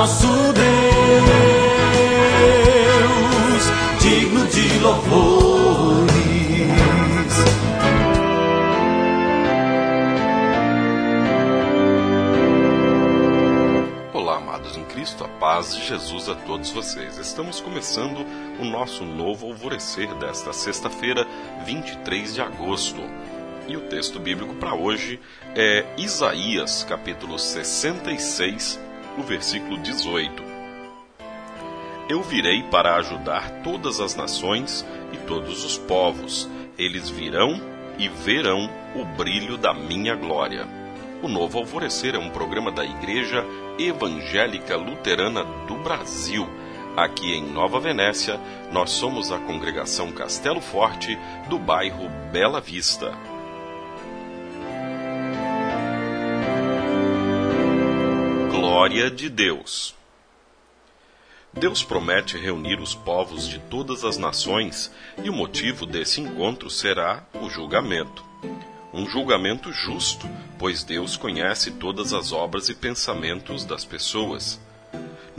nosso Deus, digno de louvores. Olá, amados em Cristo, a paz de Jesus a todos vocês. Estamos começando o nosso novo alvorecer desta sexta-feira, 23 de agosto. E o texto bíblico para hoje é Isaías, capítulo 66, o versículo 18. Eu virei para ajudar todas as nações e todos os povos. Eles virão e verão o brilho da minha glória. O Novo Alvorecer é um programa da Igreja Evangélica Luterana do Brasil. Aqui em Nova Venécia, nós somos a congregação Castelo Forte do bairro Bela Vista. Glória de Deus. Deus promete reunir os povos de todas as nações e o motivo desse encontro será o julgamento. Um julgamento justo, pois Deus conhece todas as obras e pensamentos das pessoas.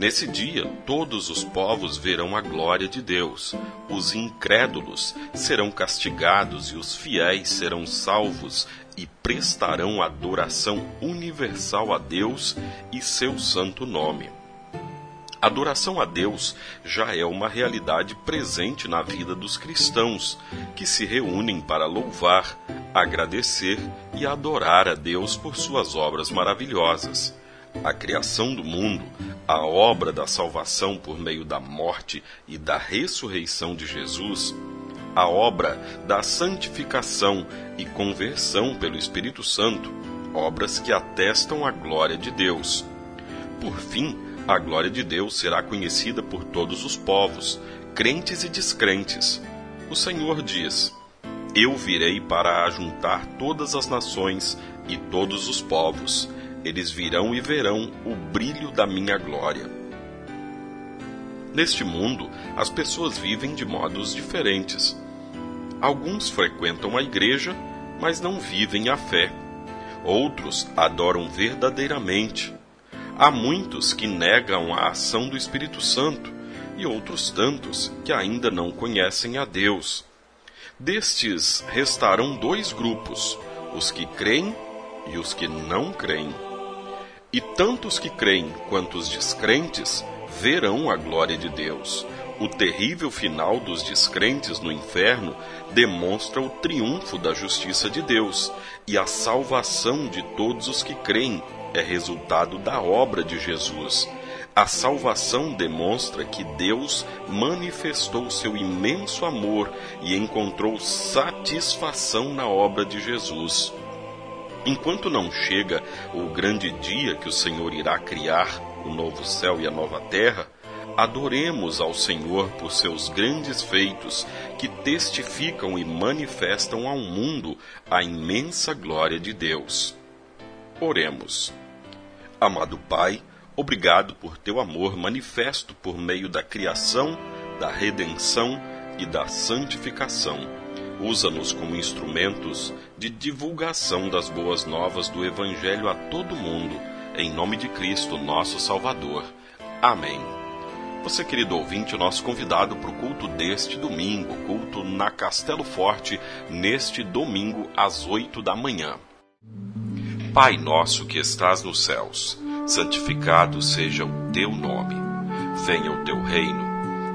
Nesse dia, todos os povos verão a glória de Deus. Os incrédulos serão castigados e os fiéis serão salvos e prestarão adoração universal a Deus e seu santo nome. Adoração a Deus já é uma realidade presente na vida dos cristãos, que se reúnem para louvar, agradecer e adorar a Deus por suas obras maravilhosas. A criação do mundo, a obra da salvação por meio da morte e da ressurreição de Jesus, a obra da santificação e conversão pelo Espírito Santo, obras que atestam a glória de Deus. Por fim, a glória de Deus será conhecida por todos os povos, crentes e descrentes. O Senhor diz: Eu virei para ajuntar todas as nações e todos os povos. Eles virão e verão o brilho da minha glória. Neste mundo, as pessoas vivem de modos diferentes. Alguns frequentam a igreja, mas não vivem a fé. Outros adoram verdadeiramente. Há muitos que negam a ação do Espírito Santo e outros tantos que ainda não conhecem a Deus. Destes restarão dois grupos: os que creem e os que não creem. E tanto os que creem quanto os descrentes verão a glória de Deus. O terrível final dos descrentes no inferno demonstra o triunfo da justiça de Deus, e a salvação de todos os que creem é resultado da obra de Jesus. A salvação demonstra que Deus manifestou seu imenso amor e encontrou satisfação na obra de Jesus. Enquanto não chega o grande dia que o Senhor irá criar o novo céu e a nova terra, Adoremos ao Senhor por seus grandes feitos, que testificam e manifestam ao mundo a imensa glória de Deus. Oremos. Amado Pai, obrigado por teu amor manifesto por meio da criação, da redenção e da santificação. Usa-nos como instrumentos de divulgação das boas novas do Evangelho a todo mundo, em nome de Cristo, nosso Salvador. Amém. Você, querido ouvinte, nosso convidado para o culto deste domingo, culto na Castelo Forte, neste domingo às oito da manhã. Pai nosso que estás nos céus, santificado seja o teu nome. Venha o teu reino.